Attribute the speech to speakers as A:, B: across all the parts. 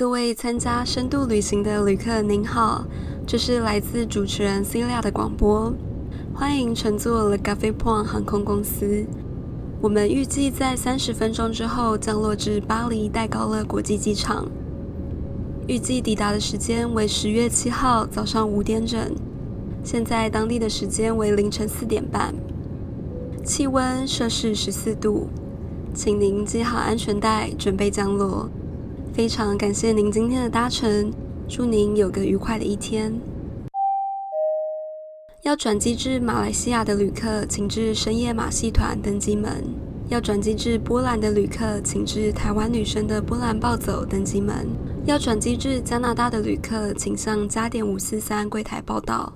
A: 各位参加深度旅行的旅客，您好，这是来自主持人 Celia 的广播，欢迎乘坐 Le g a f e Point 航空公司。我们预计在三十分钟之后降落至巴黎戴高乐国际机场，预计抵达的时间为十月七号早上五点整，现在当地的时间为凌晨四点半，气温摄氏十四度，请您系好安全带，准备降落。非常感谢您今天的搭乘，祝您有个愉快的一天。要转机至马来西亚的旅客，请至深夜马戏团登机门；要转机至波兰的旅客，请至台湾女生的波兰暴走登机门；要转机至加拿大的旅客，请向加点五四三柜台报到。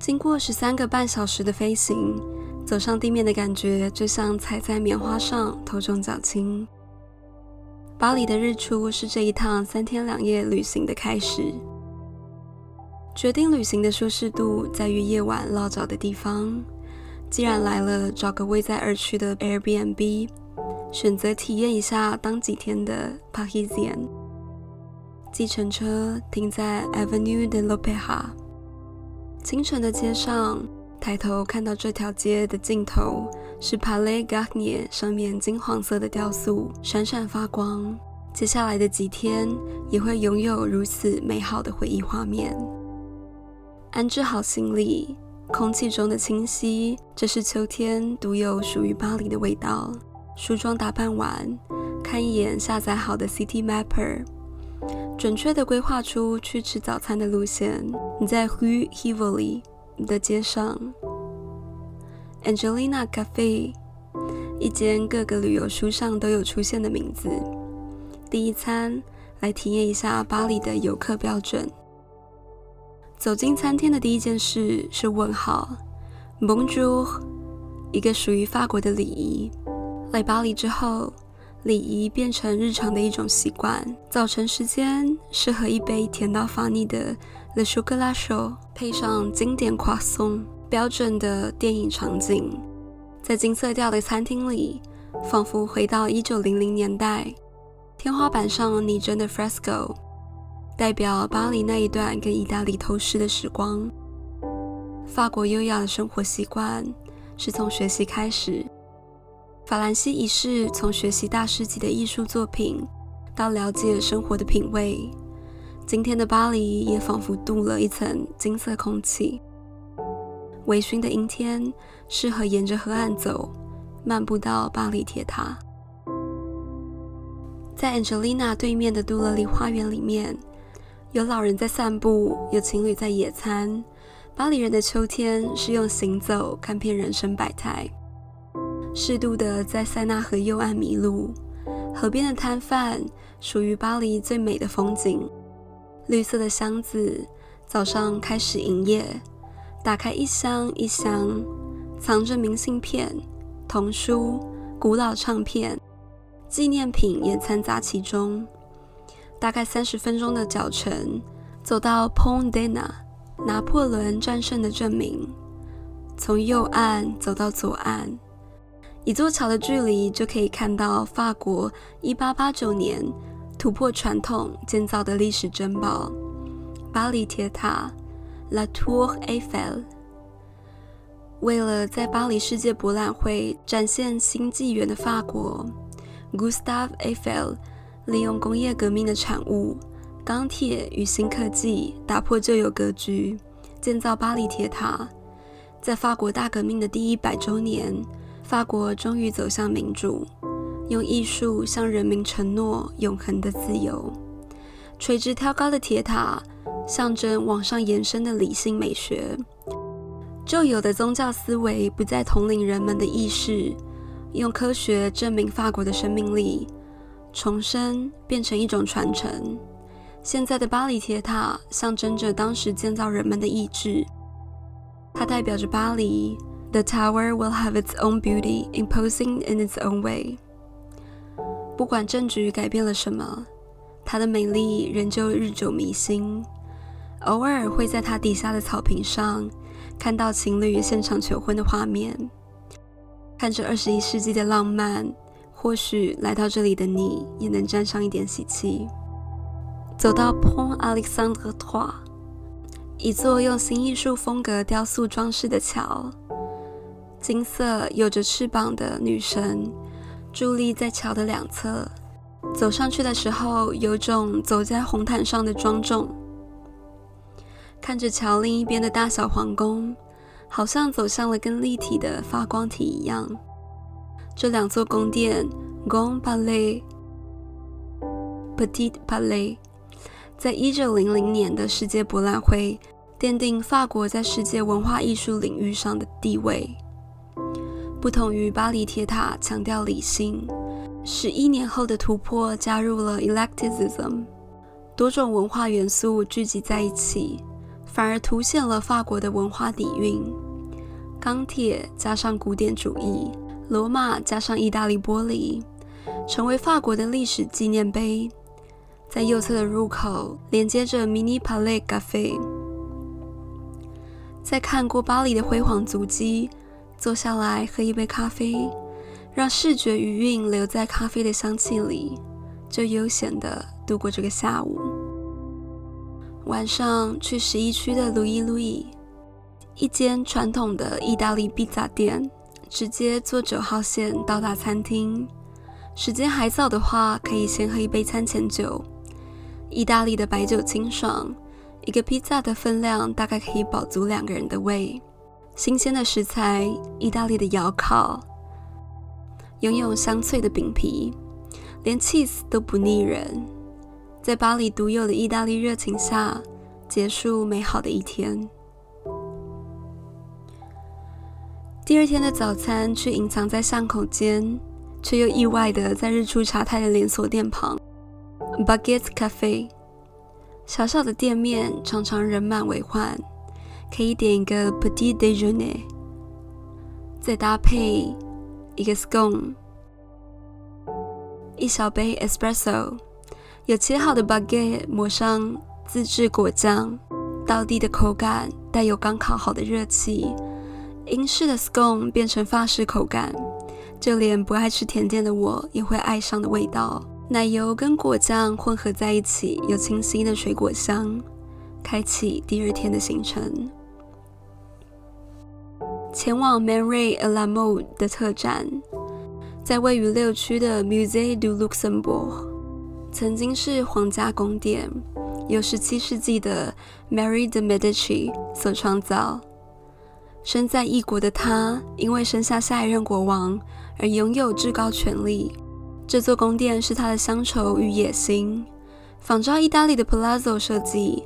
A: 经过十三个半小时的飞行，走上地面的感觉就像踩在棉花上，头重脚轻。巴黎的日出是这一趟三天两夜旅行的开始。决定旅行的舒适度在于夜晚落脚的地方。既然来了，找个位在二区的 Airbnb，选择体验一下当几天的 Parisian。计程车停在 Avenue de l'Opéra。清晨的街上，抬头看到这条街的尽头是 Palais Garnier 上面金黄色的雕塑，闪闪发光。接下来的几天也会拥有如此美好的回忆画面。安置好行李，空气中的清晰，这是秋天独有属于巴黎的味道。梳妆打扮完，看一眼下载好的 City Mapper。准确地规划出去吃早餐的路线。你在 Rue Rivoli 的街上，Angelina Cafe，一间各个旅游书上都有出现的名字。第一餐来体验一下巴黎的游客标准。走进餐厅的第一件事是问好，Bonjour，一个属于法国的礼仪。来巴黎之后。礼仪变成日常的一种习惯。早晨时间适合一杯甜到发腻的 Le Chocolat Chaud，配上经典夸松。标准的电影场景，在金色调的餐厅里，仿佛回到一九零零年代。天花板上拟真的 fresco，代表巴黎那一段跟意大利偷师的时光。法国优雅的生活习惯是从学习开始。法兰西一世从学习大师级的艺术作品，到了解生活的品味。今天的巴黎也仿佛镀了一层金色空气。微醺的阴天适合沿着河岸走，漫步到巴黎铁塔。在 Angelina 对面的杜乐丽花园里面，有老人在散步，有情侣在野餐。巴黎人的秋天是用行走看遍人生百态。适度的在塞纳河右岸迷路，河边的摊贩属于巴黎最美的风景。绿色的箱子早上开始营业，打开一箱一箱，藏着明信片、童书、古老唱片、纪念品也掺杂其中。大概三十分钟的脚程，走到 Pont d'Ana，拿破仑战胜的证明。从右岸走到左岸。一座桥的距离就可以看到法国1889年突破传统建造的历史珍宝——巴黎铁塔 （La Tour Eiffel）。为了在巴黎世界博览会展现新纪元的法国，Gustave Eiffel 利用工业革命的产物——钢铁与新科技，打破旧有格局，建造巴黎铁塔。在法国大革命的第一百周年。法国终于走向民主，用艺术向人民承诺永恒的自由。垂直挑高的铁塔象征往上延伸的理性美学。旧有的宗教思维不再统领人们的意识，用科学证明法国的生命力，重生变成一种传承。现在的巴黎铁塔象征着当时建造人们的意志，它代表着巴黎。The tower will have its own beauty, imposing in its own way. 不管政局改变了什么，它的美丽仍旧日久弥新。偶尔会在它底下的草坪上看到情侣现场求婚的画面。看着二十一世纪的浪漫，或许来到这里的你也能沾上一点喜气。走到 Pont Alexandre III，一座用新艺术风格雕塑装饰的桥，金色有着翅膀的女神伫立在桥的两侧。走上去的时候，有种走在红毯上的庄重。看着桥另一边的大小皇宫。好像走向了跟立体的发光体一样。这两座宫殿 （Grand Palais、Petit Palais） 在一九零零年的世界博览会奠定法国在世界文化艺术领域上的地位。不同于巴黎铁塔强调理性，十一年后的突破加入了 Electicism，多种文化元素聚集在一起。反而凸显了法国的文化底蕴。钢铁加上古典主义，罗马加上意大利玻璃，成为法国的历史纪念碑。在右侧的入口连接着 Mini Palais Cafe。在看过巴黎的辉煌足迹，坐下来喝一杯咖啡，让视觉余韵留在咖啡的香气里，就悠闲地度过这个下午。晚上去十一区的路易路易，一间传统的意大利披萨店，直接坐九号线到达餐厅。时间还早的话，可以先喝一杯餐前酒。意大利的白酒清爽，一个披萨的分量大概可以饱足两个人的胃。新鲜的食材，意大利的窑烤，拥有香脆的饼皮，连 cheese 都不腻人。在巴黎独有的意大利热情下，结束美好的一天。第二天的早餐，却隐藏在巷口间，却又意外的在日出茶太的连锁店旁，Baguette Cafe。小小的店面常常人满为患，可以点一个 Petit déjeuner，再搭配一个 scone，一小杯 espresso。有切好的 baguette，抹上自制果酱，到地的口感带有刚烤好的热气。英式的 scone 变成法式口感，就连不爱吃甜点的我也会爱上的味道。奶油跟果酱混合在一起，有清新的水果香，开启第二天的行程。前往 Man Ray alamod 的特展，在位于六区的 Musée du Luxembourg。曾经是皇家宫殿，由17世纪的 Mary de Medici 所创造。身在异国的他，因为生下下一任国王而拥有至高权力。这座宫殿是他的乡愁与野心，仿照意大利的 Palazzo 设计，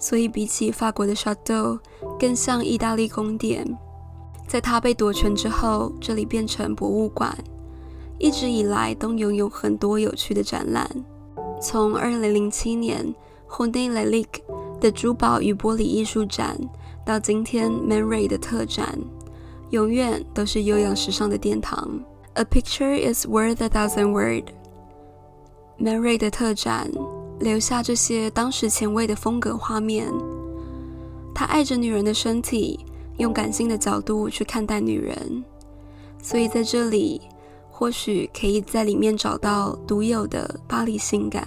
A: 所以比起法国的 Chateau，更像意大利宫殿。在他被夺权之后，这里变成博物馆，一直以来都拥有很多有趣的展览。从2007年 h o n d e l e l i k 的珠宝与玻璃艺术展，到今天 Man Ray 的特展，永远都是悠扬时尚的殿堂。A picture is worth a thousand words。Man Ray 的特展留下这些当时前卫的风格画面。他爱着女人的身体，用感性的角度去看待女人，所以在这里。或许可以在里面找到独有的巴黎性感。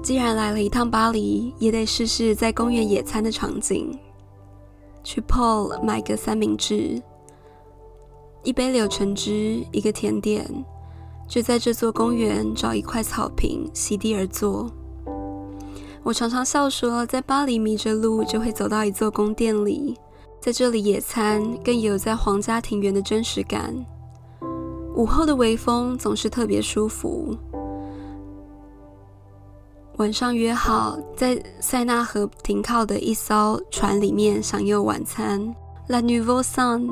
A: 既然来了一趟巴黎，也得试试在公园野餐的场景。去 Paul 买个三明治，一杯柳橙汁，一个甜点，就在这座公园找一块草坪席地而坐。我常常笑说，在巴黎迷着路就会走到一座宫殿里，在这里野餐更有在皇家庭园的真实感。午后的微风总是特别舒服。晚上约好在塞纳河停靠的一艘船里面享用晚餐。La Nouvelle Sun，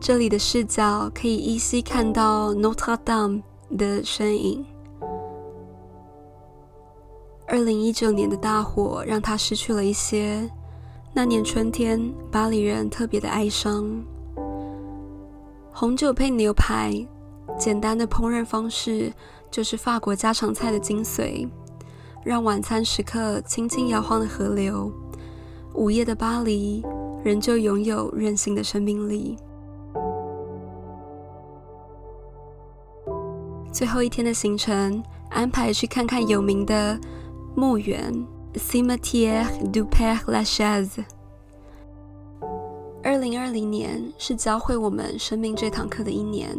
A: 这里的视角可以依稀看到 Notre Dame 的身影。二零一九年的大火让他失去了一些。那年春天，巴黎人特别的哀伤。红酒配牛排，简单的烹饪方式就是法国家常菜的精髓，让晚餐时刻轻轻摇晃的河流，午夜的巴黎仍旧拥有任性的生命力。最后一天的行程安排去看看有名的墓园 Cimetière du Père Lachaise。二零二零年是教会我们生命这堂课的一年，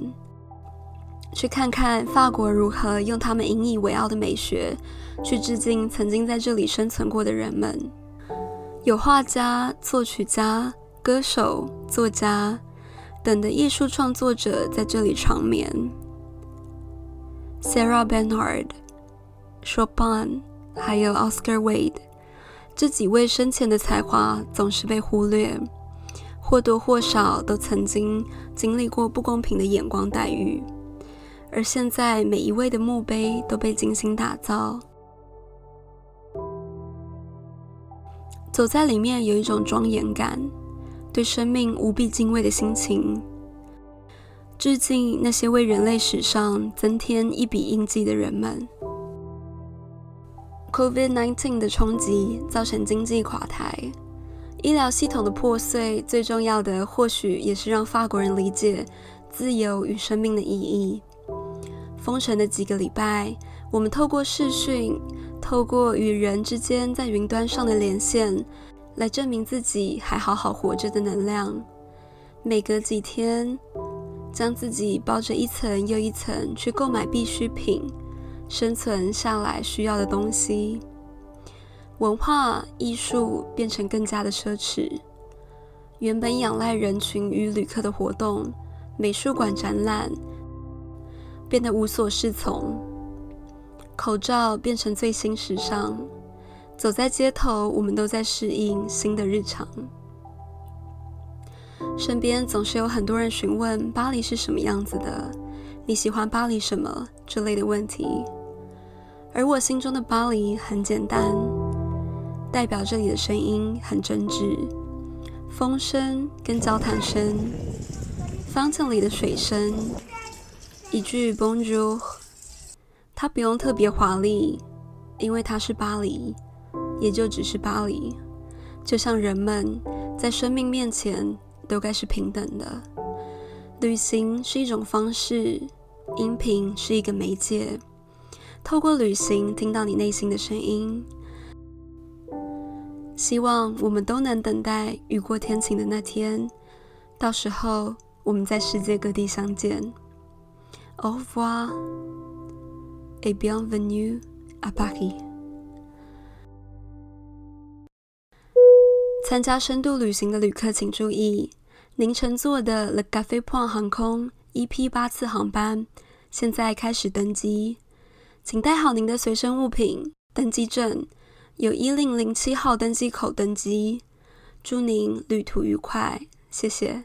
A: 去看看法国如何用他们引以为傲的美学去致敬曾经在这里生存过的人们。有画家、作曲家、歌手、作家等的艺术创作者在这里长眠。Sarah Bernhardt、Chopin，还有 Oscar Wilde，这几位生前的才华总是被忽略。或多或少都曾经经历过不公平的眼光待遇，而现在每一位的墓碑都被精心打造。走在里面有一种庄严感，对生命无比敬畏的心情，致敬那些为人类史上增添一笔印记的人们。COVID-19 的冲击造成经济垮台。医疗系统的破碎，最重要的或许也是让法国人理解自由与生命的意义。封城的几个礼拜，我们透过视讯，透过与人之间在云端上的连线，来证明自己还好好活着的能量。每隔几天，将自己包着一层又一层去购买必需品，生存下来需要的东西。文化艺术变成更加的奢侈，原本仰赖人群与旅客的活动，美术馆展览变得无所适从。口罩变成最新时尚，走在街头，我们都在适应新的日常。身边总是有很多人询问巴黎是什么样子的，你喜欢巴黎什么之类的问题，而我心中的巴黎很简单。代表这里的声音很真挚，风声跟交谈声，fountain 里的水声，一句 Bonjour，它不用特别华丽，因为它是巴黎，也就只是巴黎。就像人们在生命面前都该是平等的。旅行是一种方式，音频是一个媒介，透过旅行听到你内心的声音。希望我们都能等待雨过天晴的那天，到时候我们在世界各地相见。Au revoir et bienvenue à Paris。参加深度旅行的旅客请注意，您乘坐的 Le Café Point 航空 EP 八次航班现在开始登机，请带好您的随身物品、登机证。有一零零七号登机口登机，祝您旅途愉快，谢谢。